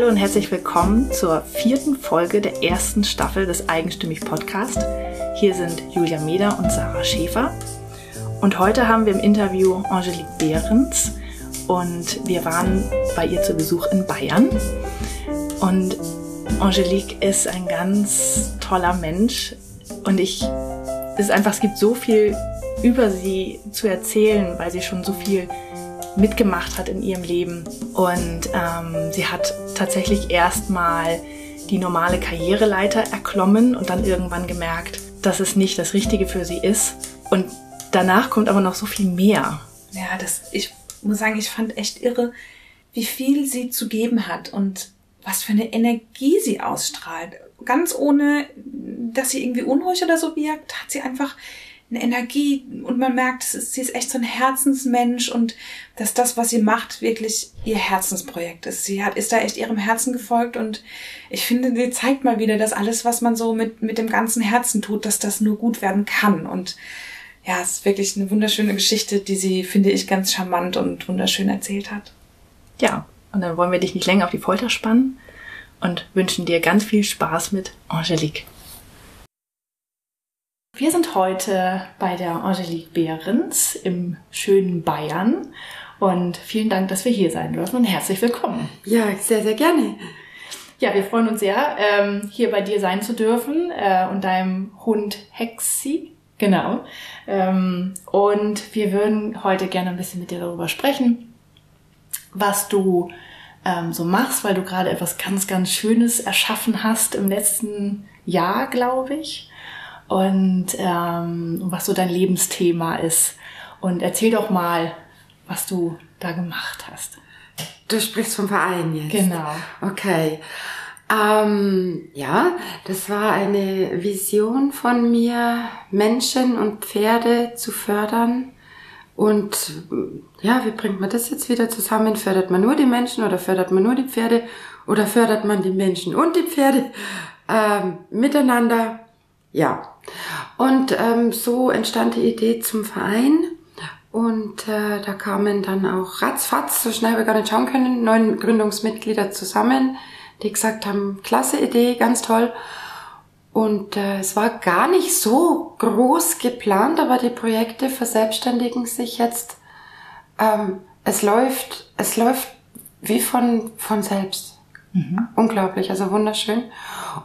Hallo und herzlich willkommen zur vierten Folge der ersten Staffel des Eigenstimmig Podcast. Hier sind Julia Meder und Sarah Schäfer. Und heute haben wir im Interview Angelique Behrens und wir waren bei ihr zu Besuch in Bayern. Und Angelique ist ein ganz toller Mensch und ich, es ist einfach, es gibt so viel über sie zu erzählen, weil sie schon so viel mitgemacht hat in ihrem Leben. Und ähm, sie hat tatsächlich erstmal die normale Karriereleiter erklommen und dann irgendwann gemerkt, dass es nicht das Richtige für sie ist. Und danach kommt aber noch so viel mehr. Ja, das, ich muss sagen, ich fand echt irre, wie viel sie zu geben hat und was für eine Energie sie ausstrahlt. Ganz ohne, dass sie irgendwie unruhig oder so wirkt, hat sie einfach eine Energie und man merkt, sie ist echt so ein Herzensmensch und dass das, was sie macht, wirklich ihr Herzensprojekt ist. Sie hat, ist da echt ihrem Herzen gefolgt und ich finde, sie zeigt mal wieder, dass alles, was man so mit, mit dem ganzen Herzen tut, dass das nur gut werden kann und ja, es ist wirklich eine wunderschöne Geschichte, die sie, finde ich, ganz charmant und wunderschön erzählt hat. Ja, und dann wollen wir dich nicht länger auf die Folter spannen und wünschen dir ganz viel Spaß mit Angelique. Wir sind heute bei der Angelique Behrens im schönen Bayern und vielen Dank, dass wir hier sein dürfen und herzlich willkommen. Ja, sehr, sehr gerne. Ja, wir freuen uns sehr, ähm, hier bei dir sein zu dürfen äh, und deinem Hund Hexi. Genau. Ähm, und wir würden heute gerne ein bisschen mit dir darüber sprechen, was du ähm, so machst, weil du gerade etwas ganz, ganz Schönes erschaffen hast im letzten Jahr, glaube ich und ähm, was so dein Lebensthema ist. Und erzähl doch mal, was du da gemacht hast. Du sprichst vom Verein jetzt. Genau. Okay. Ähm, ja, das war eine Vision von mir, Menschen und Pferde zu fördern. Und ja, wie bringt man das jetzt wieder zusammen? Fördert man nur die Menschen oder fördert man nur die Pferde? Oder fördert man die Menschen und die Pferde ähm, miteinander? Ja. Und ähm, so entstand die Idee zum Verein. Und äh, da kamen dann auch ratzfatz, so schnell wir gar nicht schauen können, neun Gründungsmitglieder zusammen, die gesagt haben, klasse Idee, ganz toll. Und äh, es war gar nicht so groß geplant, aber die Projekte verselbstständigen sich jetzt. Ähm, es läuft, es läuft wie von, von selbst. Mhm. Unglaublich, also wunderschön.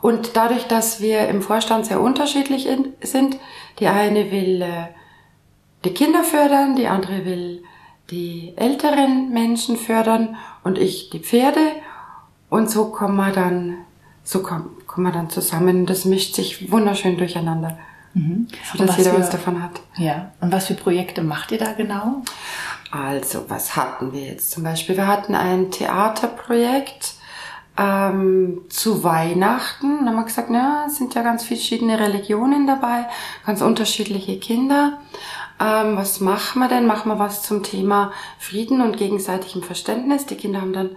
Und dadurch, dass wir im Vorstand sehr unterschiedlich in, sind, die eine will äh, die Kinder fördern, die andere will die älteren Menschen fördern und ich die Pferde. Und so kommen wir dann, so kommen, kommen wir dann zusammen. Das mischt sich wunderschön durcheinander. Mhm. So dass jeder für, was davon hat. Ja. Und was für Projekte macht ihr da genau? Also, was hatten wir jetzt zum Beispiel? Wir hatten ein Theaterprojekt ähm, zu Weihnachten. Dann haben wir gesagt, na, es sind ja ganz verschiedene Religionen dabei, ganz unterschiedliche Kinder. Ähm, was machen wir denn? Machen wir was zum Thema Frieden und gegenseitigem Verständnis. Die Kinder haben dann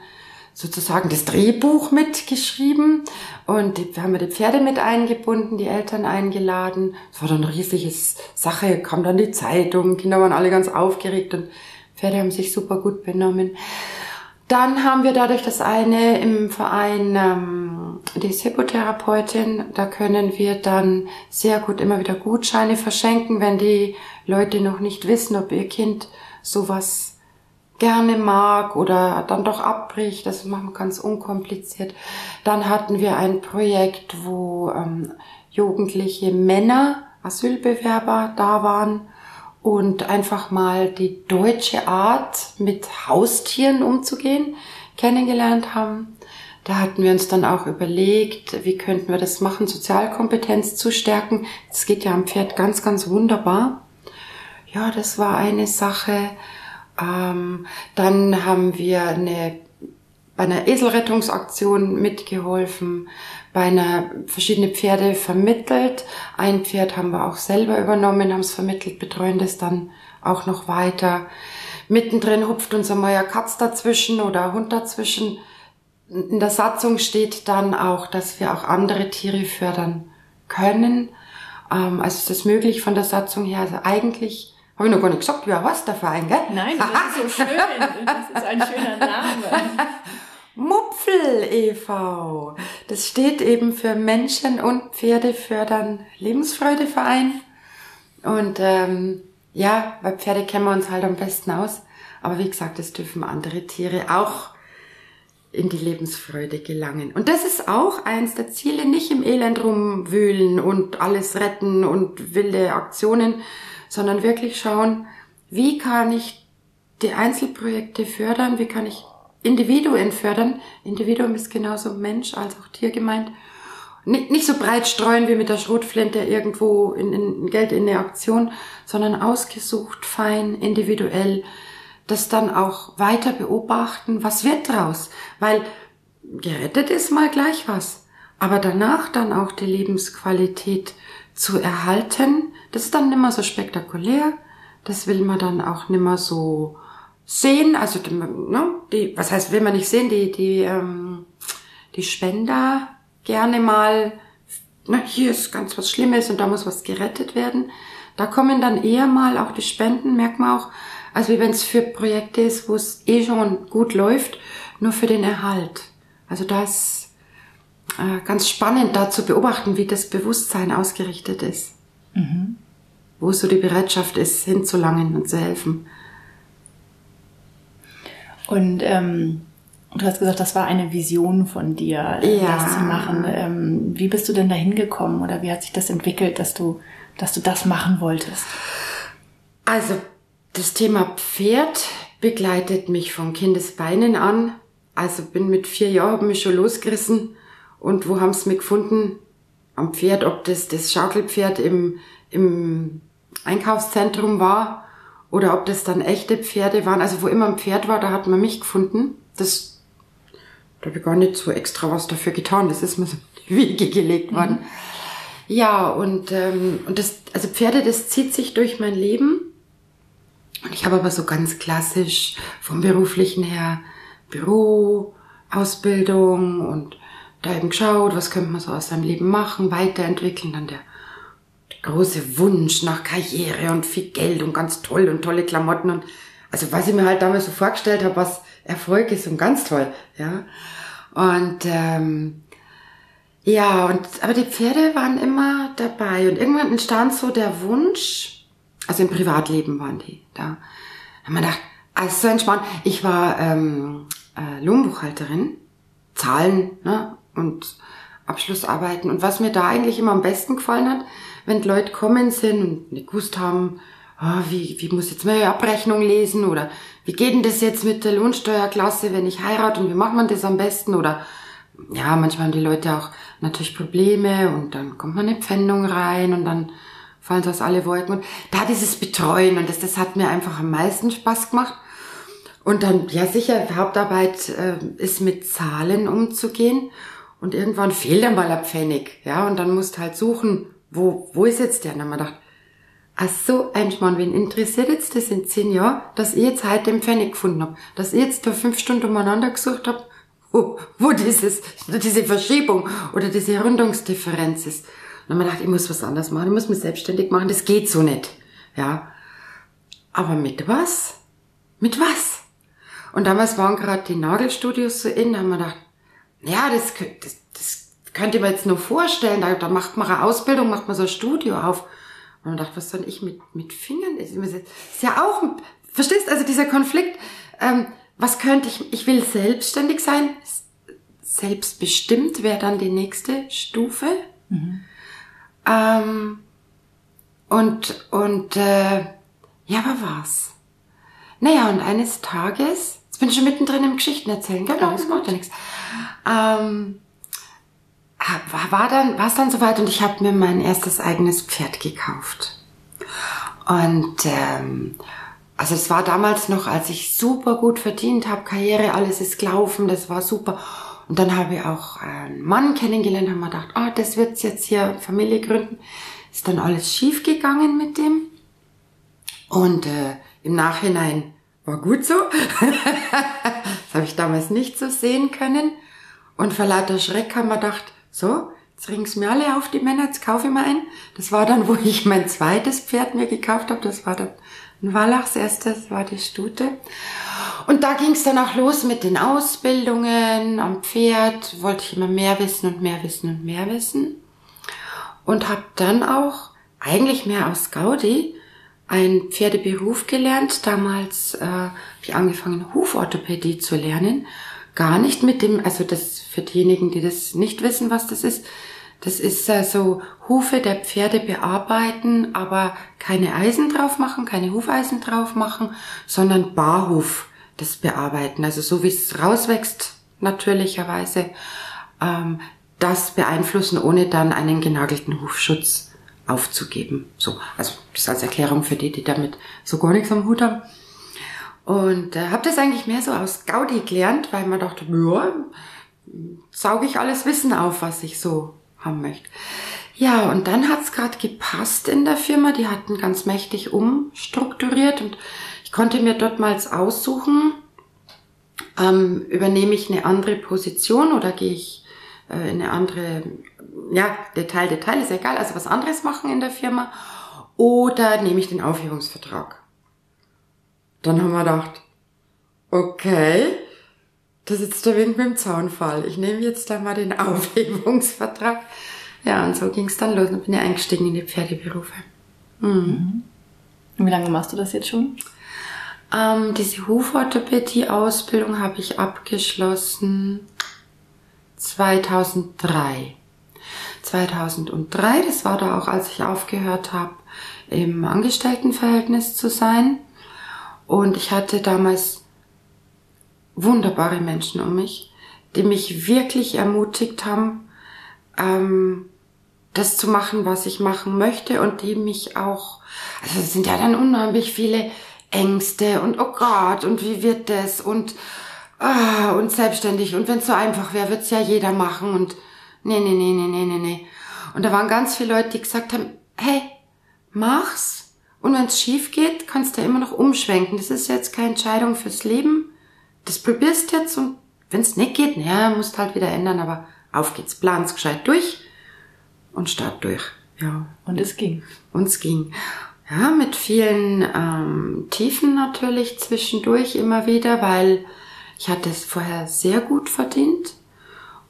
sozusagen das Drehbuch mitgeschrieben und die, wir haben die Pferde mit eingebunden, die Eltern eingeladen. Es war dann eine riesige Sache, kam dann die Zeitung, Kinder waren alle ganz aufgeregt und Pferde haben sich super gut benommen. Dann haben wir dadurch das eine im Verein ähm, die Hippotherapeutin. Da können wir dann sehr gut immer wieder Gutscheine verschenken, wenn die Leute noch nicht wissen, ob ihr Kind sowas gerne mag oder dann doch abbricht. Das machen wir ganz unkompliziert. Dann hatten wir ein Projekt, wo ähm, jugendliche Männer, Asylbewerber da waren und einfach mal die deutsche Art mit Haustieren umzugehen kennengelernt haben. Da hatten wir uns dann auch überlegt, wie könnten wir das machen, Sozialkompetenz zu stärken. Das geht ja am Pferd ganz, ganz wunderbar. Ja, das war eine Sache. Ähm, dann haben wir eine, bei einer Eselrettungsaktion mitgeholfen bei einer verschiedene Pferde vermittelt. Ein Pferd haben wir auch selber übernommen, haben es vermittelt, betreuen das dann auch noch weiter. Mittendrin hupft unser neuer Katz dazwischen oder Hund dazwischen. In der Satzung steht dann auch, dass wir auch andere Tiere fördern können. Ähm, also ist das möglich von der Satzung her. Also eigentlich habe ich noch gar nicht gesagt, wie heißt der Verein, gell? Nein, das ist so schön. Das ist ein schöner Name. Mupfel e.V. Das steht eben für Menschen und Pferde fördern Lebensfreudeverein. Und ähm, ja, bei Pferde kennen wir uns halt am besten aus. Aber wie gesagt, es dürfen andere Tiere auch in die Lebensfreude gelangen. Und das ist auch eins der Ziele, nicht im Elend rumwühlen und alles retten und wilde Aktionen, sondern wirklich schauen, wie kann ich die Einzelprojekte fördern, wie kann ich Individuen fördern. Individuum ist genauso Mensch als auch Tier gemeint. Nicht, nicht so breit streuen wie mit der Schrotflinte irgendwo in, in Geld in eine Aktion, sondern ausgesucht, fein, individuell, das dann auch weiter beobachten, was wird draus? Weil gerettet ist mal gleich was. Aber danach dann auch die Lebensqualität zu erhalten, das ist dann nimmer so spektakulär. Das will man dann auch nimmer so sehen. Also, ne, die, was heißt, will man nicht sehen, die, die, ähm, die Spender gerne mal, na, hier ist ganz was Schlimmes und da muss was gerettet werden. Da kommen dann eher mal auch die Spenden, merkt man auch, als wie wenn es für Projekte ist, wo es eh schon gut läuft, nur für den Erhalt. Also da ist äh, ganz spannend da zu beobachten, wie das Bewusstsein ausgerichtet ist. Mhm. Wo so die Bereitschaft ist, hinzulangen und zu helfen. Und ähm, du hast gesagt, das war eine Vision von dir, äh, ja. das zu machen. Ähm, wie bist du denn da hingekommen oder wie hat sich das entwickelt, dass du, dass du das machen wolltest? Also das Thema Pferd begleitet mich von Kindesbeinen an. Also bin mit vier Jahren, hab mich schon losgerissen. Und wo haben sie mich gefunden? Am Pferd, ob das das Schaukelpferd im, im Einkaufszentrum war oder ob das dann echte Pferde waren. Also wo immer ein Pferd war, da hat man mich gefunden. Das, da habe ich gar nicht so extra was dafür getan. Das ist mir so in die Wiege gelegt worden. Mhm. Ja, und, ähm, und das, also Pferde, das zieht sich durch mein Leben. Und ich habe aber so ganz klassisch vom beruflichen her Büro, Ausbildung und da eben geschaut, was könnte man so aus seinem Leben machen, weiterentwickeln, dann der, der große Wunsch nach Karriere und viel Geld und ganz toll und tolle Klamotten und also was ich mir halt damals so vorgestellt habe, was Erfolg ist und ganz toll, ja. Und ähm, ja, und aber die Pferde waren immer dabei und irgendwann entstand so der Wunsch, also im Privatleben waren die da. Haben wir gedacht, also so entspannt. Ich war ähm, äh, Lohnbuchhalterin, Zahlen ne, und Abschlussarbeiten. Und was mir da eigentlich immer am besten gefallen hat, wenn Leute kommen sind und nicht gewusst haben, oh, wie, wie muss jetzt meine Abrechnung lesen oder wie geht denn das jetzt mit der Lohnsteuerklasse, wenn ich heirate und wie macht man das am besten oder ja, manchmal haben die Leute auch natürlich Probleme und dann kommt man in eine Pfändung rein und dann fallen so aus alle Wolken. Und da dieses Betreuen und das, das hat mir einfach am meisten Spaß gemacht. Und dann, ja sicher, Hauptarbeit äh, ist mit Zahlen umzugehen. Und irgendwann fehlt dann mal ein Pfennig. Ja, und dann musst halt suchen, wo, wo ist jetzt der? Und dann haben wir gedacht, ach so, ein Schmarrn, wen interessiert jetzt das in zehn Jahren, dass ich jetzt heute den Pfennig gefunden hab, Dass ich jetzt da fünf Stunden umeinander gesucht hab, wo, wo dieses, diese Verschiebung oder diese Rundungsdifferenz ist. Und dann habe ich gedacht, ich muss was anderes machen, ich muss mich selbstständig machen, das geht so nicht. Ja. Aber mit was? Mit was? Und damals waren gerade die Nagelstudios so in, da haben wir gedacht, ja, das, das, das könnte man jetzt nur vorstellen, da, da macht man eine Ausbildung, macht man so ein Studio auf. Und man dachte, was soll ich mit, mit Fingern? Das ist ja auch, verstehst, also dieser Konflikt, ähm, was könnte ich, ich will selbstständig sein, selbstbestimmt wäre dann die nächste Stufe. Mhm. Ähm, und, und, äh, ja, aber was? Naja, und eines Tages, jetzt bin ich schon mittendrin im Geschichten erzählen, gell? Ja, das macht ja nichts. Ähm, war dann, war es dann soweit und ich habe mir mein erstes eigenes Pferd gekauft. Und ähm, also es war damals noch, als ich super gut verdient habe, Karriere, alles ist gelaufen, das war super. Und dann habe ich auch einen Mann kennengelernt, haben wir gedacht, ah, oh, das wird jetzt hier Familie gründen. Ist dann alles schief gegangen mit dem. Und äh, im Nachhinein war gut so. das habe ich damals nicht so sehen können. Und vor lauter Schreck haben wir gedacht, so, jetzt ring's mir alle auf die Männer, jetzt kaufe ich mal ein. Das war dann, wo ich mein zweites Pferd mir gekauft habe. Das war dann ein Wallachs erstes, war die Stute. Und da ging es dann auch los mit den Ausbildungen am Pferd, wollte ich immer mehr wissen und mehr wissen und mehr wissen. Und habe dann auch eigentlich mehr aus Gaudi einen Pferdeberuf gelernt. Damals äh, habe ich angefangen, Huforthopädie zu lernen. Gar nicht mit dem, also das für diejenigen, die das nicht wissen, was das ist. Das ist äh, so Hufe der Pferde bearbeiten, aber keine Eisen drauf machen, keine Hufeisen drauf machen, sondern Barhuf das bearbeiten. Also so wie es rauswächst, natürlicherweise, ähm, das beeinflussen, ohne dann einen genagelten Hufschutz aufzugeben. So, also das als Erklärung für die, die damit so gar nichts am Hut haben. Und äh, habe das eigentlich mehr so aus Gaudi gelernt, weil man dachte, ja, sauge ich alles Wissen auf, was ich so haben möchte. Ja, und dann hat's es gerade gepasst in der Firma. Die hatten ganz mächtig umstrukturiert und ich konnte mir dort mal aussuchen, ähm, übernehme ich eine andere Position oder gehe ich äh, in eine andere, ja, Detail, Detail ist egal, also was anderes machen in der Firma oder nehme ich den Aufhebungsvertrag. Dann haben wir gedacht, okay, das ist der Wind mit dem Zaunfall. Ich nehme jetzt da mal den Aufhebungsvertrag. Ja, und so ging es dann los und bin ja eingestiegen in die Pferdeberufe. Mhm. Und wie lange machst du das jetzt schon? Ähm, diese Huforthopädie-Ausbildung habe ich abgeschlossen 2003. 2003, das war da auch, als ich aufgehört habe, im Angestelltenverhältnis zu sein. Und ich hatte damals wunderbare Menschen um mich, die mich wirklich ermutigt haben, ähm, das zu machen, was ich machen möchte und die mich auch, also es sind ja dann unheimlich viele Ängste und oh Gott und wie wird das? Und ah, und selbstständig. Und wenn es so einfach wäre, wird's ja jeder machen. Und nee, nee, nee, nee, nee, nee, nee. Und da waren ganz viele Leute, die gesagt haben, hey, mach's und wenn's schief geht, kannst du ja immer noch umschwenken. Das ist jetzt keine Entscheidung fürs Leben. Das probierst jetzt und wenn's nicht geht, naja, musst halt wieder ändern, aber auf geht's, plan's gescheit durch und start durch. Ja. Und es ging. Und es ging. Ja, mit vielen ähm, Tiefen natürlich zwischendurch immer wieder, weil ich hatte es vorher sehr gut verdient.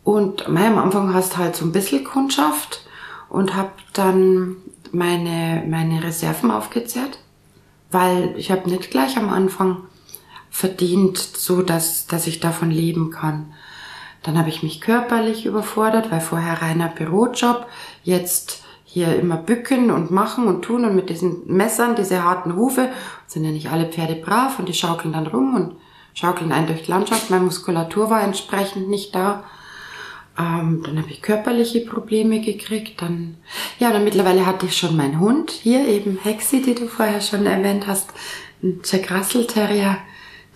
Und am Anfang hast halt so ein bisschen Kundschaft und habe dann meine, meine Reserven aufgezehrt, weil ich habe nicht gleich am Anfang verdient, so dass, dass ich davon leben kann. Dann habe ich mich körperlich überfordert, weil vorher reiner Bürojob, jetzt hier immer bücken und machen und tun und mit diesen Messern, diese harten Hufe, sind ja nicht alle Pferde brav und die schaukeln dann rum und schaukeln einen durch die Landschaft. Meine Muskulatur war entsprechend nicht da. Ähm, dann habe ich körperliche Probleme gekriegt. Dann, ja, dann mittlerweile hatte ich schon meinen Hund. Hier eben Hexi, die du vorher schon erwähnt hast. Ein Jack Russell Terrier.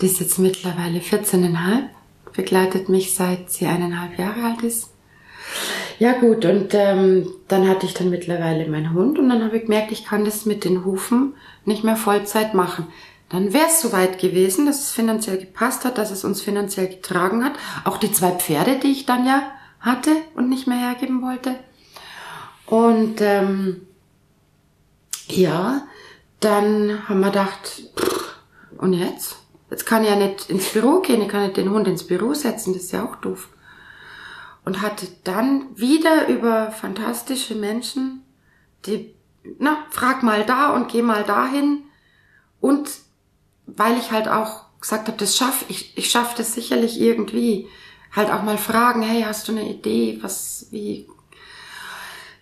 Die ist jetzt mittlerweile 14,5 begleitet mich seit sie eineinhalb Jahre alt ist. Ja gut, und ähm, dann hatte ich dann mittlerweile meinen Hund und dann habe ich gemerkt, ich kann das mit den Hufen nicht mehr Vollzeit machen. Dann wäre es soweit gewesen, dass es finanziell gepasst hat, dass es uns finanziell getragen hat. Auch die zwei Pferde, die ich dann ja hatte und nicht mehr hergeben wollte. Und ähm, ja, dann haben wir gedacht, und jetzt? Jetzt kann ich ja nicht ins Büro gehen, ich kann nicht den Hund ins Büro setzen, das ist ja auch doof. Und hatte dann wieder über fantastische Menschen, die, na, frag mal da und geh mal dahin. Und weil ich halt auch gesagt habe, das schaff ich, ich schaff das sicherlich irgendwie. Halt auch mal fragen, hey, hast du eine Idee, was, wie?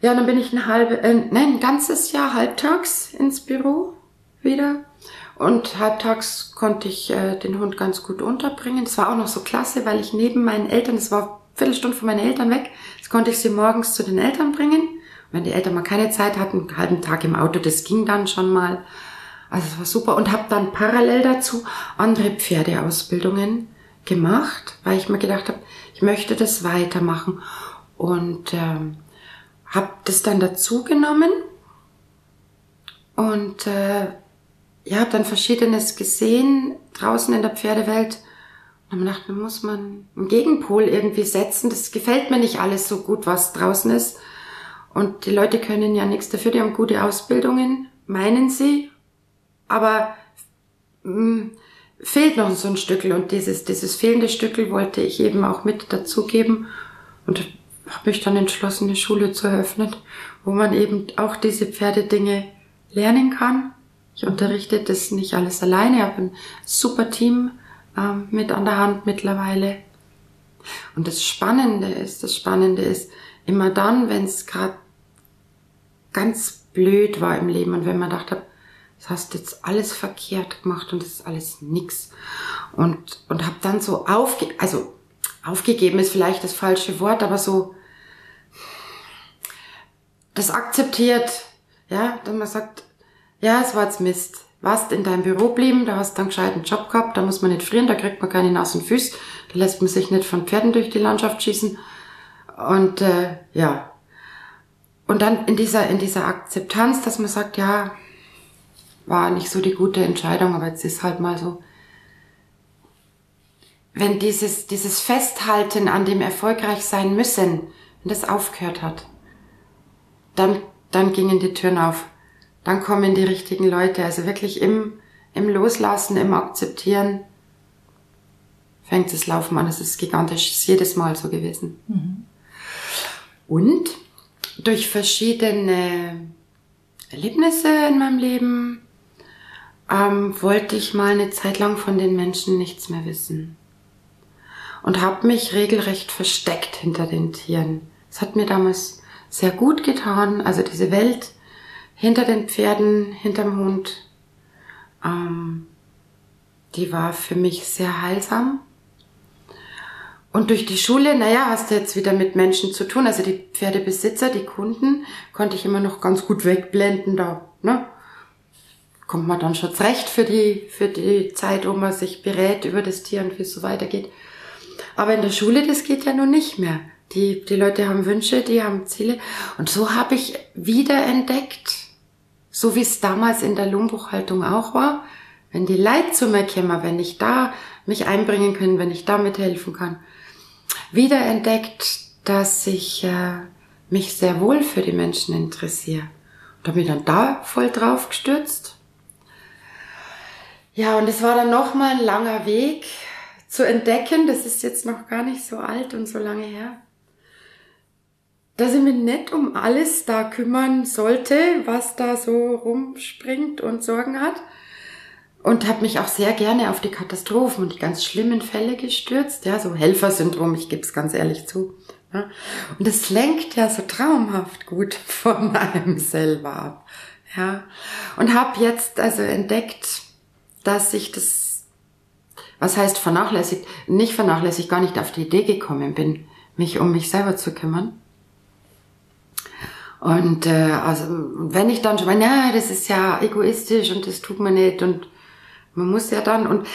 Ja, dann bin ich ein halbe, äh, nein, ein ganzes Jahr halbtags ins Büro wieder und halbtags konnte ich äh, den Hund ganz gut unterbringen. Das war auch noch so klasse, weil ich neben meinen Eltern, das war eine Viertelstunde von meinen Eltern weg, das konnte ich sie morgens zu den Eltern bringen. Und wenn die Eltern mal keine Zeit hatten, einen halben Tag im Auto, das ging dann schon mal. Also es war super und habe dann parallel dazu andere Pferdeausbildungen gemacht, weil ich mir gedacht habe, ich möchte das weitermachen und ähm, habe das dann dazu genommen und äh, ja, habe dann Verschiedenes gesehen draußen in der Pferdewelt und habe gedacht, da muss man einen Gegenpol irgendwie setzen. Das gefällt mir nicht alles so gut, was draußen ist. Und die Leute können ja nichts dafür, die haben gute Ausbildungen, meinen sie. Aber mh, mm, fehlt noch so ein Stückel und dieses, dieses fehlende Stückel wollte ich eben auch mit dazugeben und habe mich dann entschlossen, eine Schule zu eröffnen, wo man eben auch diese Pferdedinge lernen kann. Ich unterrichte das nicht alles alleine, ich habe ein super Team ähm, mit an der Hand mittlerweile. Und das Spannende ist, das Spannende ist, immer dann, wenn es gerade ganz blöd war im Leben und wenn man dachte, das hast jetzt alles verkehrt gemacht und das ist alles nix. Und, und habe dann so aufge, also aufgegeben ist vielleicht das falsche Wort, aber so das akzeptiert, ja, dass man sagt, ja, es war jetzt Mist. Warst in deinem Büro blieben, da hast du einen gescheiten Job gehabt, da muss man nicht frieren, da kriegt man keine nassen Füße, da lässt man sich nicht von Pferden durch die Landschaft schießen. Und äh, ja. Und dann in dieser, in dieser Akzeptanz, dass man sagt, ja, war nicht so die gute Entscheidung, aber jetzt ist halt mal so. Wenn dieses, dieses Festhalten an dem erfolgreich sein müssen, wenn das aufgehört hat, dann, dann gingen die Türen auf. Dann kommen die richtigen Leute. Also wirklich im, im Loslassen, im Akzeptieren fängt das Laufen an. Es ist gigantisch. Es ist jedes Mal so gewesen. Mhm. Und durch verschiedene Erlebnisse in meinem Leben ähm, wollte ich mal eine Zeit lang von den Menschen nichts mehr wissen. Und habe mich regelrecht versteckt hinter den Tieren. Es hat mir damals sehr gut getan. Also diese Welt hinter den Pferden, hinterm Hund, ähm, die war für mich sehr heilsam. Und durch die Schule, naja, hast du jetzt wieder mit Menschen zu tun. Also die Pferdebesitzer, die Kunden, konnte ich immer noch ganz gut wegblenden. Da ne, kommt man dann schon zurecht für die, für die Zeit, wo man sich berät über das Tier und wie es so weitergeht. Aber in der Schule, das geht ja nun nicht mehr. Die, die Leute haben Wünsche, die haben Ziele. Und so habe ich wieder entdeckt, so wie es damals in der Lohnbuchhaltung auch war, wenn die Leid zu mir kämen, wenn ich da mich einbringen kann, wenn ich da mithelfen kann, wieder entdeckt, dass ich äh, mich sehr wohl für die Menschen interessiere. Und habe mich dann da voll drauf gestürzt. Ja, und es war dann nochmal ein langer Weg zu entdecken, das ist jetzt noch gar nicht so alt und so lange her, dass ich mich nicht um alles da kümmern sollte, was da so rumspringt und Sorgen hat. Und habe mich auch sehr gerne auf die Katastrophen und die ganz schlimmen Fälle gestürzt. Ja, so Helfersyndrom, ich gebe es ganz ehrlich zu. Ja. Und das lenkt ja so traumhaft gut von einem selber ab. Ja. Und habe jetzt also entdeckt, dass ich das, was heißt vernachlässigt, nicht vernachlässigt, gar nicht auf die Idee gekommen bin, mich um mich selber zu kümmern. Und äh, also wenn ich dann schon meine, ja, das ist ja egoistisch und das tut man nicht und man muss ja dann und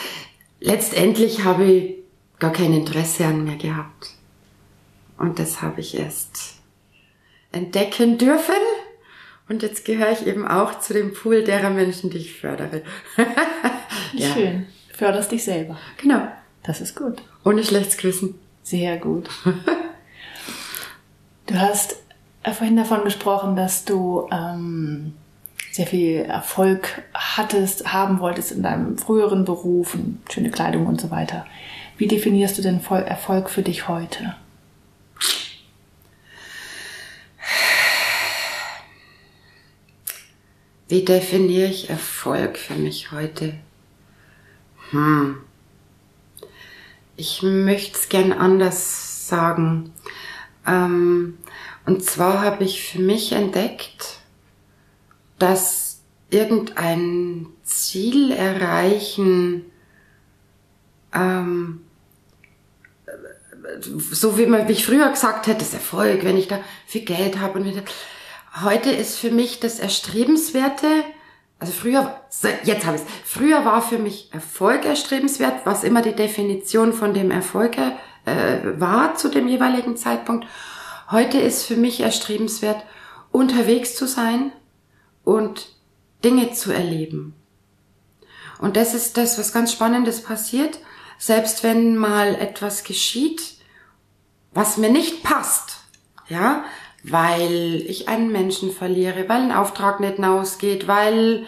letztendlich habe ich gar kein Interesse an mir gehabt. Und das habe ich erst entdecken dürfen. Und jetzt gehöre ich eben auch zu dem Pool derer Menschen, die ich fördere. ja. Schön. Förderst dich selber. Genau. Das ist gut. Ohne schlechtes Gewissen. Sehr gut. du hast vorhin davon gesprochen, dass du ähm, sehr viel Erfolg hattest, haben wolltest in deinem früheren Beruf, schöne Kleidung und so weiter. Wie definierst du denn Erfolg für dich heute? Wie definiere ich Erfolg für mich heute? Hm. Ich möchte es gern anders sagen. Ähm, und zwar habe ich für mich entdeckt, dass irgendein Ziel erreichen, ähm, so wie man, wie ich früher gesagt hätte, das Erfolg, wenn ich da viel Geld habe und wieder, heute ist für mich das Erstrebenswerte, also früher, jetzt habe ich es, früher war für mich Erfolg erstrebenswert, was immer die Definition von dem Erfolg äh, war zu dem jeweiligen Zeitpunkt. Heute ist für mich erstrebenswert, unterwegs zu sein und Dinge zu erleben. Und das ist das, was ganz Spannendes passiert. Selbst wenn mal etwas geschieht, was mir nicht passt, ja, weil ich einen Menschen verliere, weil ein Auftrag nicht ausgeht, weil,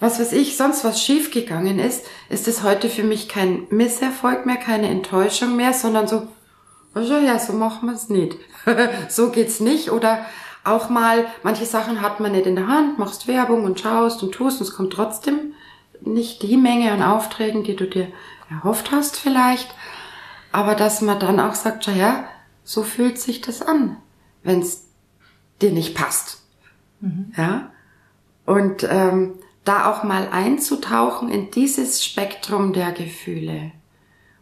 was weiß ich, sonst was schiefgegangen ist, ist es heute für mich kein Misserfolg mehr, keine Enttäuschung mehr, sondern so, also ja, so machen wir es nicht. so geht's nicht. Oder auch mal, manche Sachen hat man nicht in der Hand, machst Werbung und schaust und tust und es kommt trotzdem nicht die Menge an Aufträgen, die du dir erhofft hast vielleicht. Aber dass man dann auch sagt, ja, so fühlt sich das an, wenn es dir nicht passt. Mhm. Ja. Und ähm, da auch mal einzutauchen in dieses Spektrum der Gefühle,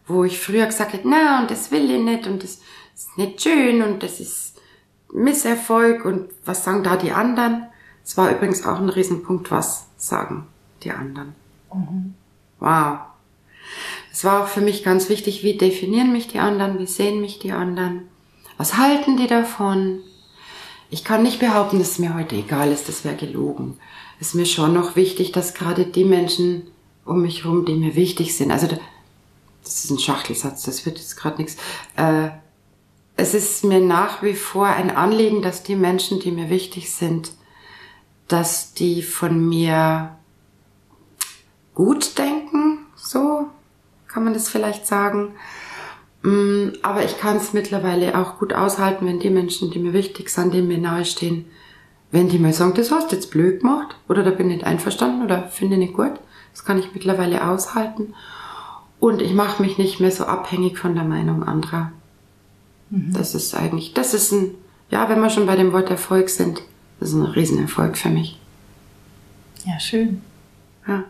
wo ich früher gesagt hätte, na, und das will ich nicht und das ist nicht schön und das ist Misserfolg und was sagen da die anderen. Es war übrigens auch ein Riesenpunkt, was sagen die anderen. Mhm. Wow. Es war auch für mich ganz wichtig, wie definieren mich die anderen, wie sehen mich die anderen, was halten die davon. Ich kann nicht behaupten, dass es mir heute egal ist, das wäre gelogen. Es ist mir schon noch wichtig, dass gerade die Menschen um mich herum, die mir wichtig sind, also das ist ein Schachtelsatz, das wird jetzt gerade nichts, äh, es ist mir nach wie vor ein Anliegen, dass die Menschen, die mir wichtig sind, dass die von mir gut denken, so kann man das vielleicht sagen. Mm, aber ich kann es mittlerweile auch gut aushalten, wenn die Menschen, die mir wichtig sind, die mir nahestehen, wenn die mal sagen, das hast du jetzt blöd gemacht oder da bin ich nicht einverstanden oder finde nicht gut, das kann ich mittlerweile aushalten. Und ich mache mich nicht mehr so abhängig von der Meinung anderer. Mhm. Das ist eigentlich, das ist ein, ja, wenn wir schon bei dem Wort Erfolg sind, das ist ein Riesenerfolg für mich. Ja, schön. Ja.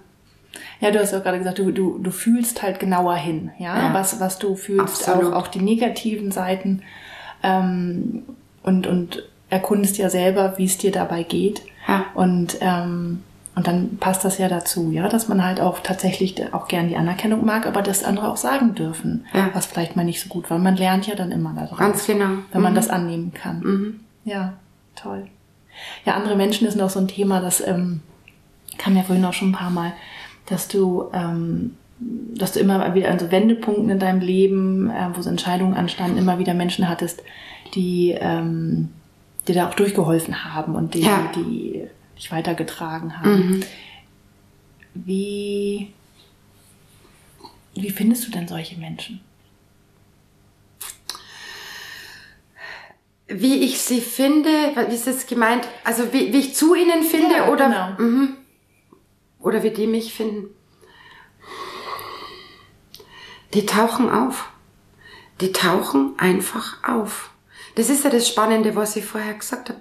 Ja, du hast ja gerade gesagt, du, du, du fühlst halt genauer hin, ja, ja. Was, was du fühlst, auch, auch die negativen Seiten ähm, und, und erkundest ja selber, wie es dir dabei geht. Ja. Und ähm, und dann passt das ja dazu, ja, dass man halt auch tatsächlich auch gern die Anerkennung mag, aber das andere auch sagen dürfen, ja. was vielleicht mal nicht so gut war. Man lernt ja dann immer daraus. Ganz genau. Wenn mhm. man das annehmen kann. Mhm. Ja, toll. Ja, andere Menschen ist noch so ein Thema, das ähm, kam ja vorhin auch schon ein paar Mal, dass du, ähm, dass du immer wieder an so Wendepunkten in deinem Leben, äh, wo so Entscheidungen anstanden, immer wieder Menschen hattest, die ähm, dir da auch durchgeholfen haben und die, ja. die dich weitergetragen haben. Mhm. Wie, wie findest du denn solche Menschen? Wie ich sie finde, wie ist das gemeint? Also wie, wie ich zu ihnen finde ja, oder genau. Mhm. Oder wie die mich finden? Die tauchen auf. Die tauchen einfach auf. Das ist ja das Spannende, was ich vorher gesagt habe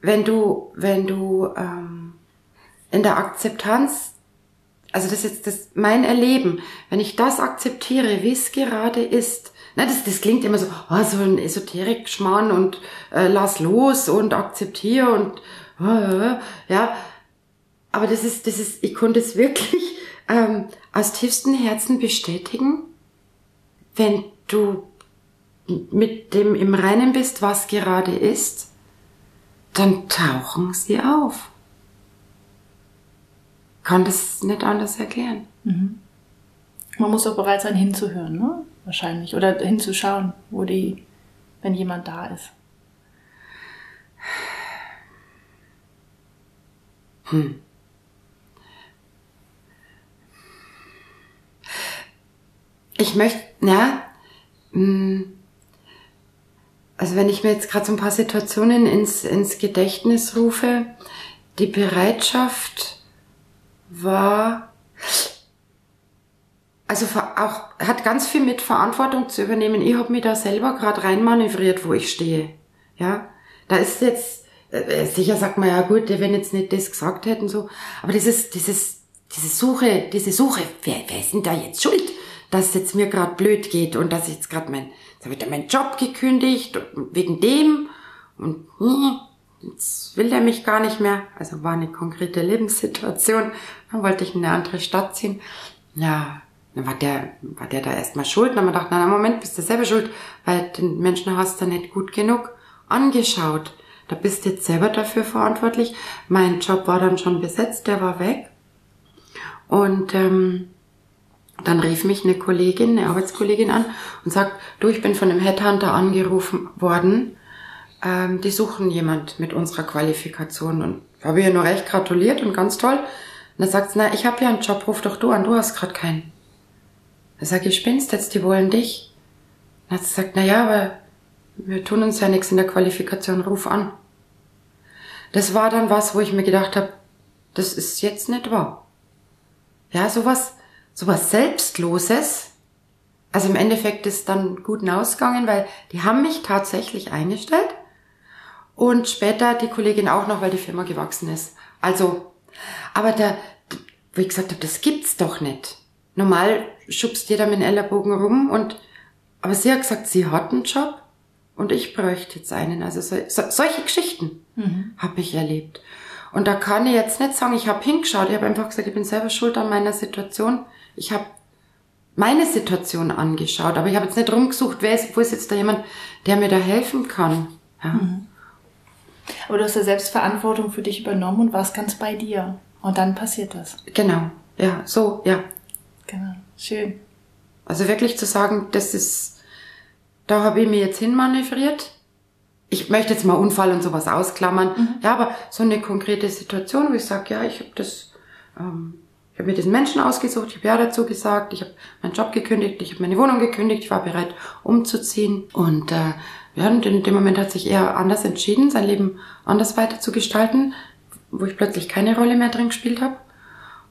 wenn du, wenn du ähm, in der Akzeptanz, also das ist jetzt das, mein Erleben, wenn ich das akzeptiere, wie es gerade ist, na, das, das klingt immer so, oh, so ein Esoterik-Schmarrn und äh, lass los und akzeptiere und äh, ja, aber das ist, das ist, ich konnte es wirklich ähm, aus tiefstem Herzen bestätigen, wenn du mit dem im Reinen bist, was gerade ist, dann tauchen sie auf. Kann das nicht anders erklären. Mhm. Man muss auch bereit sein, hinzuhören, ne? Wahrscheinlich. Oder hinzuschauen, wo die, wenn jemand da ist. Hm. Ich möchte, ja, mh, hm, also wenn ich mir jetzt gerade so ein paar Situationen ins, ins Gedächtnis rufe, die Bereitschaft war, also auch hat ganz viel mit Verantwortung zu übernehmen. Ich habe mich da selber gerade reinmanövriert, wo ich stehe. Ja, da ist jetzt äh, sicher sagt man ja gut, wenn jetzt nicht das gesagt hätten so, aber dieses dieses diese Suche, diese Suche, wer wer ist denn da jetzt schuld, dass es jetzt mir gerade blöd geht und dass ich jetzt gerade mein Jetzt habe ich meinen Job gekündigt, wegen dem. Und hm, jetzt will der mich gar nicht mehr. Also war eine konkrete Lebenssituation. Dann wollte ich in eine andere Stadt ziehen. Ja, dann war der, war der da erstmal schuld. dann haben wir gedacht, na, Moment, bist du selber schuld, weil den Menschen hast du nicht gut genug angeschaut. Da bist du jetzt selber dafür verantwortlich. Mein Job war dann schon besetzt, der war weg. Und ähm, dann rief mich eine Kollegin, eine Arbeitskollegin an und sagt, du, ich bin von einem Headhunter angerufen worden. Ähm, die suchen jemand mit unserer Qualifikation. Und habe ihr nur recht gratuliert und ganz toll. Und dann sagt sie, na, ich habe ja einen Job, ruf doch du an, du hast gerade keinen. Da sag ich, spinnst jetzt, die wollen dich. Dann hat sie gesagt, na ja, aber wir tun uns ja nichts in der Qualifikation, ruf an. Das war dann was, wo ich mir gedacht habe, das ist jetzt nicht wahr. Ja, sowas, sowas Selbstloses. Also im Endeffekt ist dann gut ausgegangen, weil die haben mich tatsächlich eingestellt. Und später die Kollegin auch noch, weil die Firma gewachsen ist. Also, aber der, wo ich gesagt habe, das gibt's doch nicht. Normal schubst jeder mit dem Ellerbogen rum und, aber sie hat gesagt, sie hat einen Job und ich bräuchte jetzt einen. Also so, so, solche Geschichten mhm. habe ich erlebt. Und da kann ich jetzt nicht sagen, ich habe hingeschaut. Ich habe einfach gesagt, ich bin selber schuld an meiner Situation. Ich habe meine Situation angeschaut, aber ich habe jetzt nicht rumgesucht, wer ist, wo ist jetzt da jemand, der mir da helfen kann. Ja. Mhm. Aber du hast ja Selbstverantwortung für dich übernommen und warst ganz bei dir. Und dann passiert das. Genau, ja, so, ja. Genau, schön. Also wirklich zu sagen, das ist, da habe ich mir jetzt hinmanövriert ich möchte jetzt mal Unfall und sowas ausklammern. Mhm. Ja, aber so eine konkrete Situation, wo ich sage, ja, ich habe das, ähm, ich habe mir diesen Menschen ausgesucht, ich habe ja dazu gesagt, ich habe meinen Job gekündigt, ich habe meine Wohnung gekündigt, ich war bereit umzuziehen und äh, ja, und in dem Moment hat sich er anders entschieden, sein Leben anders weiter zu gestalten, wo ich plötzlich keine Rolle mehr drin gespielt habe.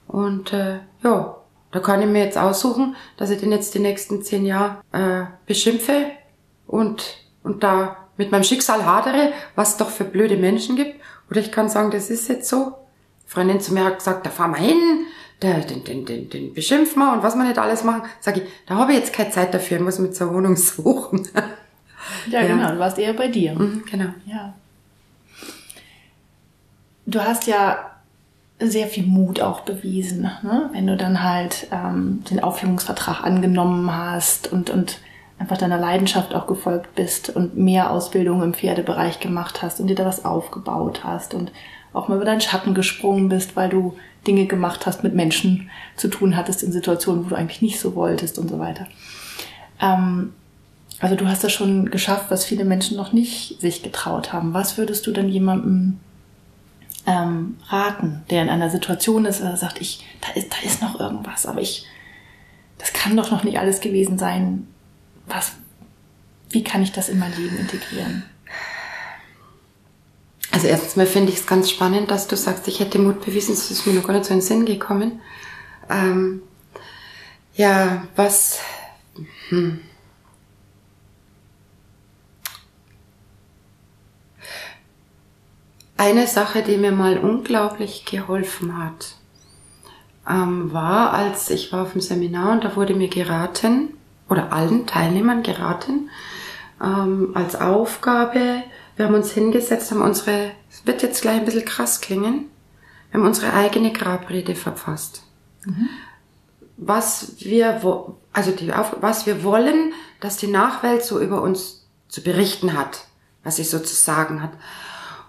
Und äh, ja, da kann ich mir jetzt aussuchen, dass ich den jetzt die nächsten zehn Jahre äh, beschimpfe und, und da mit meinem Schicksal hadere, was es doch für blöde Menschen gibt. Oder ich kann sagen, das ist jetzt so. Freundin zu mir hat gesagt, da fahren wir hin, der, den, den, den, den beschimpfen wir und was wir nicht alles machen. Sag ich, da habe ich jetzt keine Zeit dafür, ich muss mit zur Wohnung suchen. Ja, ja, genau, du warst eher bei dir. Mhm, genau. Ja. Du hast ja sehr viel Mut auch bewiesen, ne? wenn du dann halt ähm, den Aufhebungsvertrag angenommen hast und, und einfach deiner Leidenschaft auch gefolgt bist und mehr Ausbildung im Pferdebereich gemacht hast und dir da was aufgebaut hast und auch mal über deinen Schatten gesprungen bist, weil du Dinge gemacht hast, mit Menschen zu tun hattest in Situationen, wo du eigentlich nicht so wolltest und so weiter. Ähm, also du hast das schon geschafft, was viele Menschen noch nicht sich getraut haben. Was würdest du denn jemandem ähm, raten, der in einer Situation ist, er sagt, ich, da ist, da ist noch irgendwas, aber ich, das kann doch noch nicht alles gewesen sein was, wie kann ich das in mein Leben integrieren? Also erstens mal finde ich es ganz spannend, dass du sagst, ich hätte Mut bewiesen, das ist mir noch gar nicht so in den Sinn gekommen. Ähm, ja, was... Hm. Eine Sache, die mir mal unglaublich geholfen hat, ähm, war, als ich war auf dem Seminar und da wurde mir geraten, oder allen Teilnehmern geraten, ähm, als Aufgabe, wir haben uns hingesetzt, haben unsere, es wird jetzt gleich ein bisschen krass klingen, wir haben unsere eigene Grabrede verfasst. Mhm. Was wir, also die, was wir wollen, dass die Nachwelt so über uns zu berichten hat, was sie so zu sagen hat.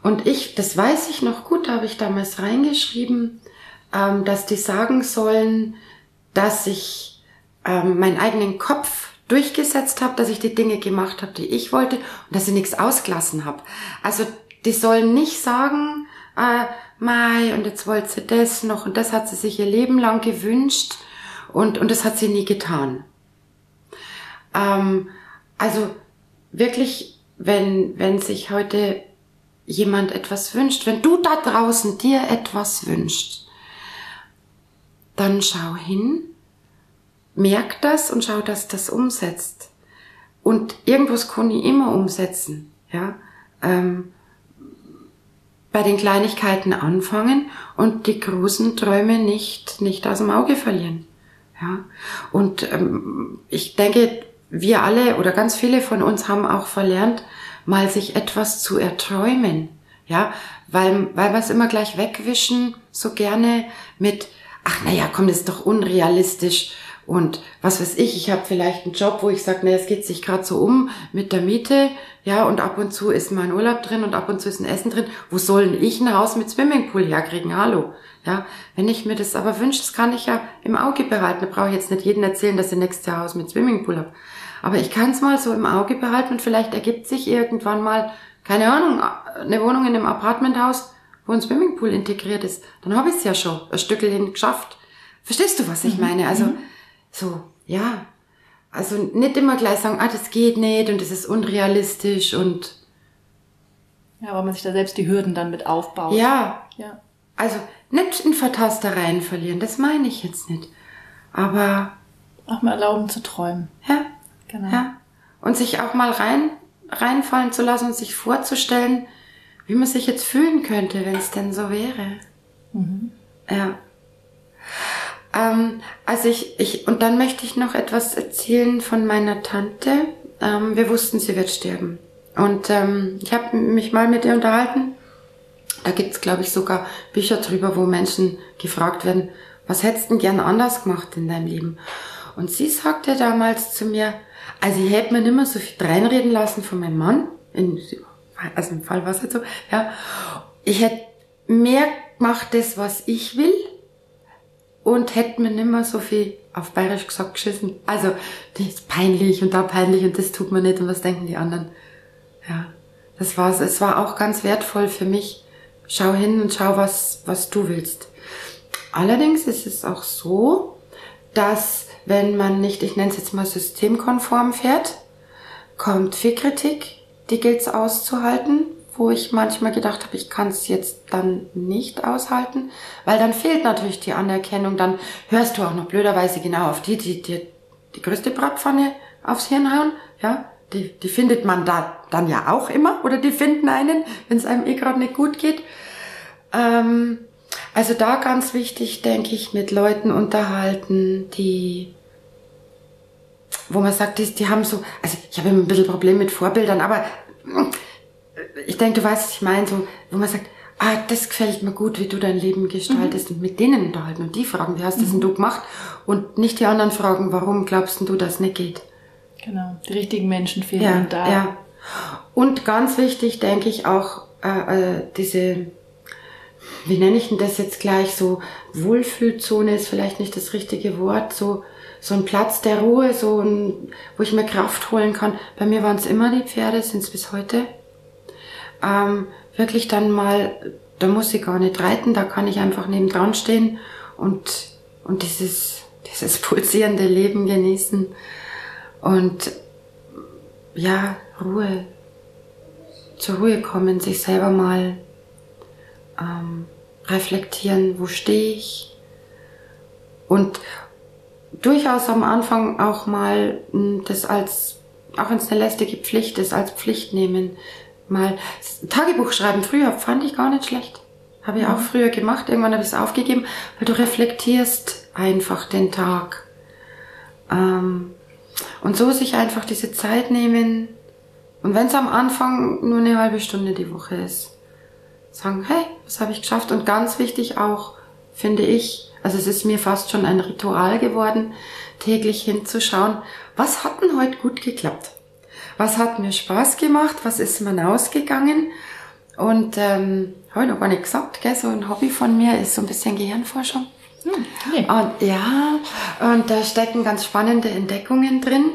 Und ich, das weiß ich noch gut, da habe ich damals reingeschrieben, ähm, dass die sagen sollen, dass ich ähm, meinen eigenen Kopf durchgesetzt habe, dass ich die Dinge gemacht habe, die ich wollte und dass ich nichts ausgelassen habe. Also die sollen nicht sagen, äh, Mai, und jetzt wollte sie das noch und das hat sie sich ihr Leben lang gewünscht und, und das hat sie nie getan. Ähm, also wirklich, wenn, wenn sich heute jemand etwas wünscht, wenn du da draußen dir etwas wünschst, dann schau hin merkt das und schaut, dass das umsetzt. Und irgendwas kann ich immer umsetzen, ja. Ähm, bei den Kleinigkeiten anfangen und die großen Träume nicht, nicht aus dem Auge verlieren. Ja. Und ähm, ich denke, wir alle oder ganz viele von uns haben auch verlernt, mal sich etwas zu erträumen. Ja, weil, weil wir es immer gleich wegwischen, so gerne mit, ach naja, komm, das ist doch unrealistisch und was weiß ich, ich habe vielleicht einen Job, wo ich sage, naja, es geht sich gerade so um mit der Miete, ja, und ab und zu ist mein Urlaub drin und ab und zu ist ein Essen drin. Wo soll ich ein Haus mit Swimmingpool herkriegen? Hallo. Ja, wenn ich mir das aber wünsche, das kann ich ja im Auge behalten. Da brauche ich jetzt nicht jedem erzählen, dass ich nächstes Jahr Haus mit Swimmingpool habe. Aber ich kann es mal so im Auge behalten und vielleicht ergibt sich irgendwann mal, keine Ahnung, eine Wohnung in einem Apartmenthaus, wo ein Swimmingpool integriert ist, dann habe ich es ja schon ein Stückel hin geschafft. Verstehst du, was ich Mhm. meine? Also, Mhm. So, ja. Also nicht immer gleich sagen, ah, das geht nicht und das ist unrealistisch und Ja, weil man sich da selbst die Hürden dann mit aufbaut. ja, Ja. also nicht in Vertastereien verlieren, das meine ich jetzt nicht. Aber, Auch mal erlauben zu träumen. ja, Genau. ja. Und sich auch mal rein, reinfallen zu lassen und sich vorzustellen, wie man sich jetzt fühlen könnte, wenn es denn so wäre. Ja. Ähm, also ich, ich, und dann möchte ich noch etwas erzählen von meiner Tante. Ähm, wir wussten, sie wird sterben. Und ähm, ich habe mich mal mit ihr unterhalten. Da gibt's, glaube ich, sogar Bücher drüber, wo Menschen gefragt werden, was hättest du denn gern anders gemacht in deinem Leben? Und sie sagte damals zu mir, also ich hätte mir nicht mehr so viel reinreden lassen von meinem Mann. In, also im Fall war es halt so, ja. Ich hätte mehr gemacht, das, was ich will. Und hätte mir nicht mehr so viel auf Bayerisch gesagt geschissen. Also, das ist peinlich und da peinlich und das tut man nicht und was denken die anderen. Ja, das war's. Es war auch ganz wertvoll für mich. Schau hin und schau, was, was du willst. Allerdings ist es auch so, dass wenn man nicht, ich nenne es jetzt mal systemkonform fährt, kommt viel Kritik, die gilt's auszuhalten, wo ich manchmal gedacht habe, ich kann es jetzt dann nicht aushalten, weil dann fehlt natürlich die Anerkennung, dann hörst du auch noch blöderweise genau auf die, die die, die größte Bratpfanne aufs Hirn hauen, ja, die, die findet man da dann ja auch immer oder die finden einen, wenn es einem eh gerade nicht gut geht. Ähm, also da ganz wichtig, denke ich, mit Leuten unterhalten, die, wo man sagt, die, die haben so, also ich habe immer ein bisschen Problem mit Vorbildern, aber ich denke, du weißt, was ich meine, so, wo man sagt, ah, das gefällt mir gut, wie du dein Leben gestaltest und mit denen unterhalten und die fragen, wie hast das denn du gemacht? Und nicht die anderen fragen, warum glaubst denn du, das nicht geht? Genau. Die richtigen Menschen fehlen Ja, da. ja. Und ganz wichtig, denke ich auch, äh, äh, diese, wie nenne ich denn das jetzt gleich, so Wohlfühlzone ist vielleicht nicht das richtige Wort, so, so ein Platz der Ruhe, so ein, wo ich mir Kraft holen kann. Bei mir waren es immer die Pferde, sind es bis heute. Ähm, wirklich dann mal, da muss ich gar nicht reiten, da kann ich einfach nebendran stehen und, und dieses, dieses pulsierende Leben genießen. Und ja, Ruhe, zur Ruhe kommen, sich selber mal ähm, reflektieren, wo stehe ich. Und durchaus am Anfang auch mal mh, das als, auch wenn es eine lästige Pflicht ist, als Pflicht nehmen. Mal Tagebuch schreiben, früher fand ich gar nicht schlecht. Habe ich auch früher gemacht, irgendwann habe ich es aufgegeben, weil du reflektierst einfach den Tag. Ähm, und so sich einfach diese Zeit nehmen. Und wenn es am Anfang nur eine halbe Stunde die Woche ist, sagen, hey, was habe ich geschafft? Und ganz wichtig auch, finde ich, also es ist mir fast schon ein Ritual geworden, täglich hinzuschauen, was hat denn heute gut geklappt? Was hat mir Spaß gemacht? Was ist mir ausgegangen? Und ähm, habe ich noch gar nicht gesagt, gell? so ein Hobby von mir ist so ein bisschen Gehirnforschung. Hm, nee. Und ja, und da stecken ganz spannende Entdeckungen drin,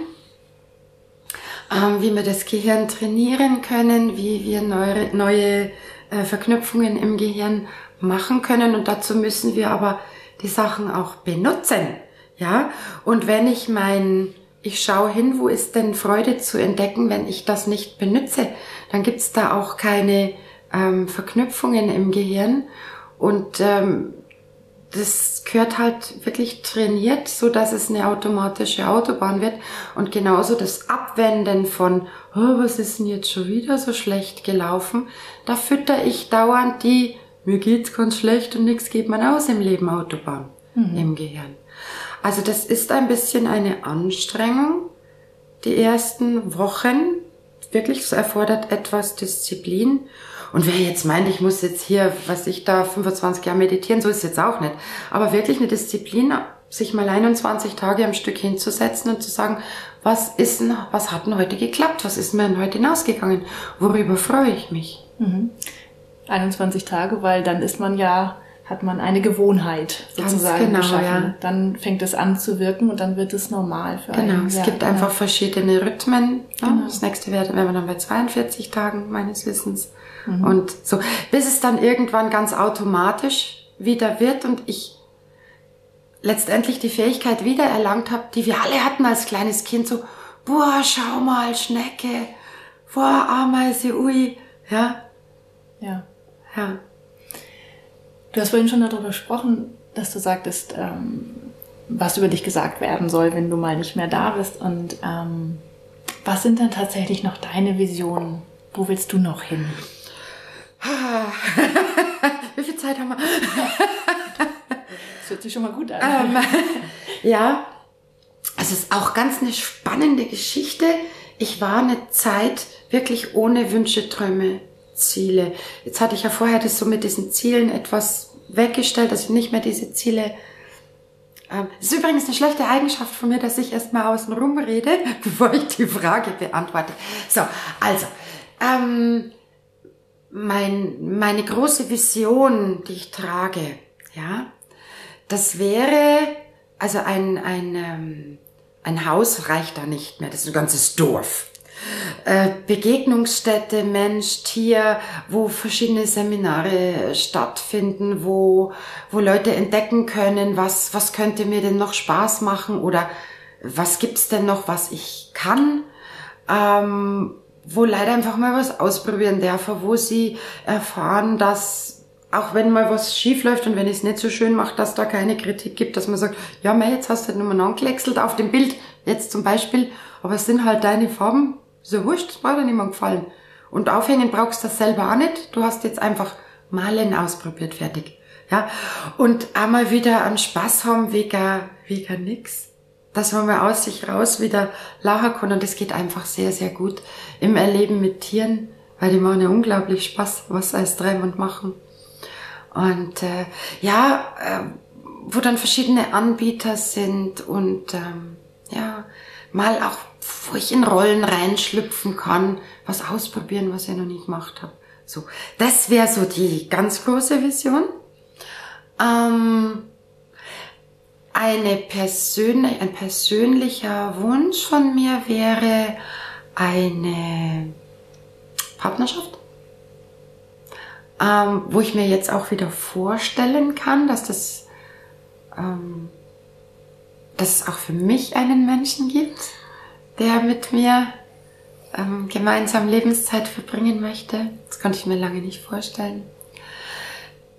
ähm, wie wir das Gehirn trainieren können, wie wir neue, neue äh, Verknüpfungen im Gehirn machen können. Und dazu müssen wir aber die Sachen auch benutzen. Ja, und wenn ich mein, ich schaue hin, wo ist denn Freude zu entdecken, wenn ich das nicht benutze, dann gibt's da auch keine ähm, Verknüpfungen im Gehirn. Und ähm, das gehört halt wirklich trainiert, so dass es eine automatische Autobahn wird. Und genauso das Abwenden von, oh, was ist denn jetzt schon wieder so schlecht gelaufen? Da fütter ich dauernd die, mir geht's ganz schlecht und nichts geht man aus im Leben Autobahn im Gehirn. Also das ist ein bisschen eine Anstrengung, die ersten Wochen. Wirklich, es erfordert etwas Disziplin. Und wer jetzt meint, ich muss jetzt hier, was ich da 25 Jahre meditieren, so ist es jetzt auch nicht. Aber wirklich eine Disziplin, sich mal 21 Tage am Stück hinzusetzen und zu sagen, was ist denn, was hat denn heute geklappt? Was ist mir denn heute hinausgegangen? Worüber freue ich mich? 21 Tage, weil dann ist man ja hat man eine Gewohnheit sozusagen genau, geschaffen. ja. Dann fängt es an zu wirken und dann wird es normal für Genau, einen. es Ja, gibt genau. einfach verschiedene Rhythmen. Ja, Genau. Das nächste wäre, wären wir dann bei 42 Tagen meines Wissens. Mhm. Und so, bis es dann irgendwann ganz automatisch wieder wird und ich letztendlich die Fähigkeit wieder erlangt habe, die wir alle hatten als kleines Kind, so, boah, schau mal, Schnecke, boah, Ameise, ui, ja, Ja. ja. Du hast vorhin schon darüber gesprochen, dass du sagtest, ähm, was über dich gesagt werden soll, wenn du mal nicht mehr da bist. Und ähm, was sind dann tatsächlich noch deine Visionen? Wo willst du noch hin? Wie viel Zeit haben wir? Das hört sich schon mal gut an. Ähm, ja, es ist auch ganz eine spannende Geschichte. Ich war eine Zeit wirklich ohne Wünsche, Träume, Ziele. Jetzt hatte ich ja vorher das so mit diesen Zielen etwas weggestellt, dass ich nicht mehr diese Ziele. Ähm, ist übrigens eine schlechte Eigenschaft von mir, dass ich erstmal außen rum rede, bevor ich die Frage beantworte. So, also, ähm, mein, meine große Vision, die ich trage, ja, das wäre, also ein, ein, ähm, ein Haus reicht da nicht mehr, das ist ein ganzes Dorf. Äh, Begegnungsstätte, Mensch, Tier, wo verschiedene Seminare stattfinden, wo, wo Leute entdecken können, was, was könnte mir denn noch Spaß machen oder was gibt's denn noch, was ich kann. Ähm, wo leider einfach mal was ausprobieren dürfen, wo sie erfahren, dass auch wenn mal was schief läuft und wenn ich es nicht so schön mache, dass da keine Kritik gibt, dass man sagt, ja, mei, jetzt hast du halt nochmal angekleckselt auf dem Bild, jetzt zum Beispiel, aber es sind halt deine Farben, so wurscht, das war dir niemand gefallen. Und aufhängen brauchst du das selber auch nicht, du hast jetzt einfach malen ausprobiert, fertig. Ja, und einmal wieder einen Spaß haben wegen, wegen nix dass man mal aus sich raus wieder lachen kann und das geht einfach sehr, sehr gut im Erleben mit Tieren, weil die machen ja unglaublich Spaß, was als treiben und machen. Und äh, ja, äh, wo dann verschiedene Anbieter sind und ähm, ja, mal auch, wo ich in Rollen reinschlüpfen kann, was ausprobieren, was ich noch nie gemacht habe. So, das wäre so die ganz große Vision. Ähm, eine persön ein persönlicher Wunsch von mir wäre eine Partnerschaft, ähm, wo ich mir jetzt auch wieder vorstellen kann, dass das, ähm, dass es auch für mich einen Menschen gibt, der mit mir ähm, gemeinsam Lebenszeit verbringen möchte. Das konnte ich mir lange nicht vorstellen.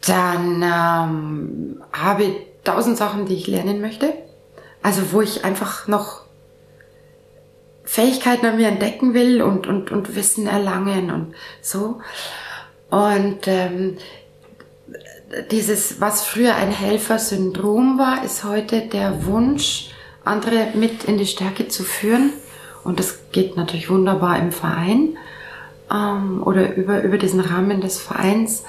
Dann ähm, habe ich tausend Sachen, die ich lernen möchte. Also wo ich einfach noch Fähigkeiten an mir entdecken will und, und, und Wissen erlangen und so. Und ähm, dieses, was früher ein Helfersyndrom war, ist heute der Wunsch, andere mit in die Stärke zu führen. Und das geht natürlich wunderbar im Verein ähm, oder über, über diesen Rahmen des Vereins.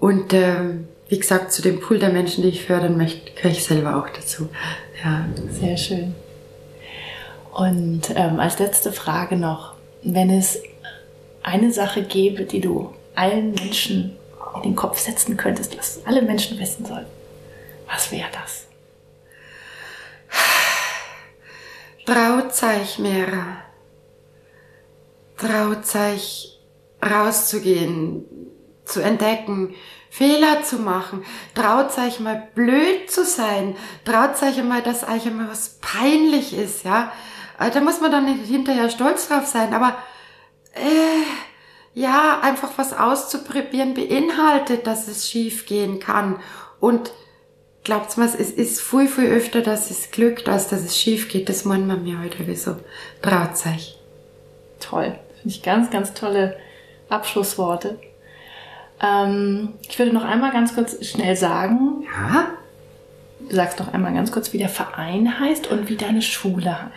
Und ähm, wie gesagt, zu dem Pool der Menschen, die ich fördern möchte, gehöre ich selber auch dazu. Ja. Sehr schön. Und ähm, als letzte Frage noch, wenn es eine Sache gäbe, die du allen Menschen in den Kopf setzen könntest, was alle Menschen wissen sollen, was wäre das? Traut euch, Mera. Traut euch, rauszugehen, zu entdecken, Fehler zu machen. Traut euch mal blöd zu sein. Traut euch mal, dass euch einmal was peinlich ist, ja. Äh, Da muss man dann nicht hinterher stolz drauf sein, aber äh, ja, einfach was auszuprobieren beinhaltet, dass es schief gehen kann. Und glaubt's mir, es ist viel, viel öfter, dass es glückt, als dass es schief geht. Das meinen wir mir heute wieso. Traut euch. Toll. Finde ich ganz, ganz tolle Abschlussworte. Ähm, ich würde noch einmal ganz kurz schnell sagen, Ja? du sagst noch einmal ganz kurz, wie der Verein heißt und wie deine Schule heißt.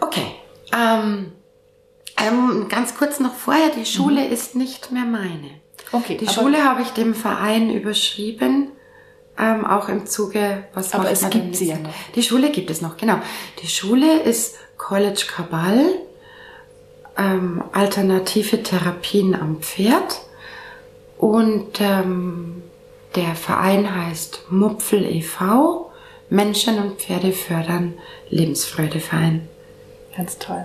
Okay. Ähm, ähm, ganz kurz noch vorher, die Schule ist nicht mehr meine. Okay, Die Schule habe ich dem Verein überschrieben, ähm, auch im Zuge, was Aber es gibt sie ja noch. Die Schule gibt es noch, genau. Die Schule ist College Kabal, ähm, alternative Therapien am Pferd und ähm, Der Verein heißt Mupfel e.V. Menschen und Pferde fördern Lebensfreudeverein. Ganz toll.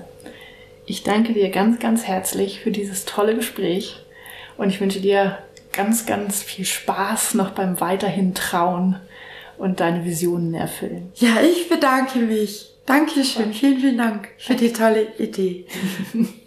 Ich danke dir ganz, ganz herzlich für dieses tolle Gespräch und ich wünsche dir ganz, ganz viel Spaß noch beim weiterhin Trauen und deine Visionen erfüllen. Ja, ich bedanke mich. Dankeschön. Vielen, vielen Dank für die tolle Idee.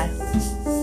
Bye.